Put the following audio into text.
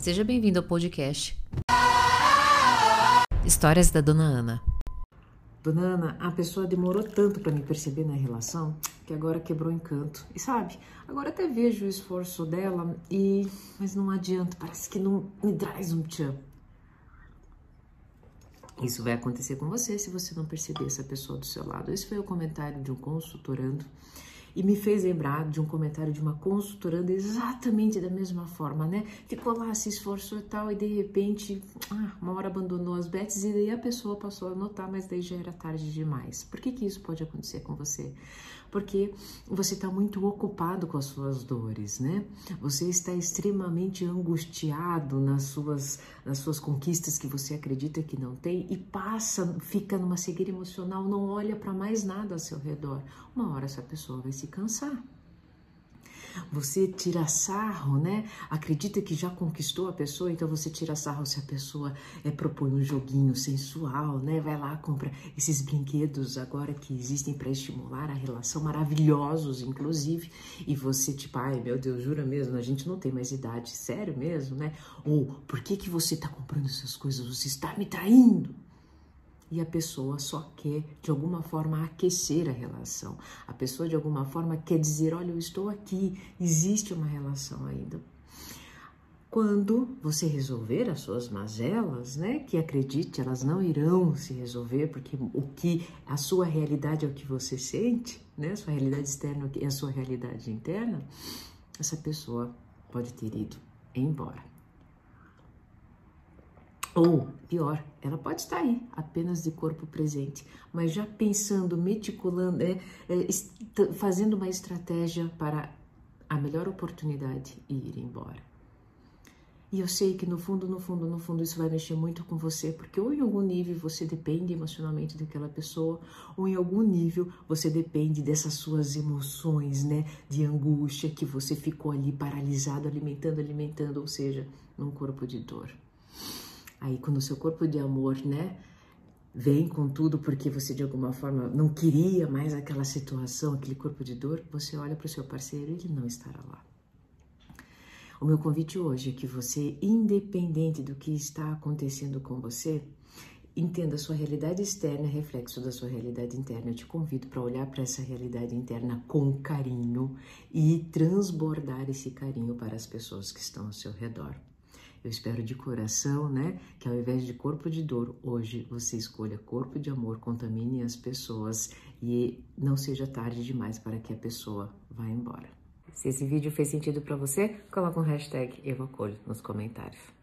Seja bem-vindo ao podcast Histórias da Dona Ana. Dona Ana, a pessoa demorou tanto para me perceber na relação que agora quebrou o encanto. E sabe, agora até vejo o esforço dela e mas não adianta, parece que não me traz um tchan. Isso vai acontecer com você se você não perceber essa pessoa do seu lado. Esse foi o comentário de um consultorando e me fez lembrar de um comentário de uma consultoranda exatamente da mesma forma, né? Ficou lá, se esforçou e tal, e de repente, ah, uma hora abandonou as bets e daí a pessoa passou a notar, mas daí já era tarde demais. Por que que isso pode acontecer com você? Porque você está muito ocupado com as suas dores, né? Você está extremamente angustiado nas suas, nas suas conquistas que você acredita que não tem e passa, fica numa cegueira emocional, não olha para mais nada ao seu redor. Uma hora essa pessoa vai se cansar. Você tira sarro, né? Acredita que já conquistou a pessoa, então você tira sarro se a pessoa é, propõe um joguinho sensual, né? Vai lá, compra esses brinquedos agora que existem para estimular a relação, maravilhosos, inclusive, e você, tipo, ai meu Deus, jura mesmo, a gente não tem mais idade, sério mesmo, né? Ou por que, que você está comprando essas coisas? Você está me traindo e a pessoa só quer de alguma forma aquecer a relação. A pessoa de alguma forma quer dizer: olha, eu estou aqui, existe uma relação ainda. Quando você resolver as suas mazelas, né, que acredite, elas não irão se resolver, porque o que a sua realidade é o que você sente, né, sua realidade externa é a sua realidade interna, essa pessoa pode ter ido embora. Ou, pior, ela pode estar aí, apenas de corpo presente, mas já pensando, meticulando, é, é, fazendo uma estratégia para a melhor oportunidade e ir embora. E eu sei que no fundo, no fundo, no fundo, isso vai mexer muito com você, porque ou em algum nível você depende emocionalmente daquela pessoa, ou em algum nível você depende dessas suas emoções, né, de angústia que você ficou ali paralisado, alimentando, alimentando, ou seja, num corpo de dor. Aí quando o seu corpo de amor, né, vem com tudo porque você de alguma forma não queria mais aquela situação, aquele corpo de dor, você olha para o seu parceiro e ele não estará lá. O meu convite hoje é que você, independente do que está acontecendo com você, entenda a sua realidade externa, reflexo da sua realidade interna. Eu te convido para olhar para essa realidade interna com carinho e transbordar esse carinho para as pessoas que estão ao seu redor. Eu espero de coração, né, que ao invés de corpo de dor, hoje você escolha corpo de amor, contamine as pessoas e não seja tarde demais para que a pessoa vá embora. Se esse vídeo fez sentido para você, coloca um hashtag eu acolho nos comentários.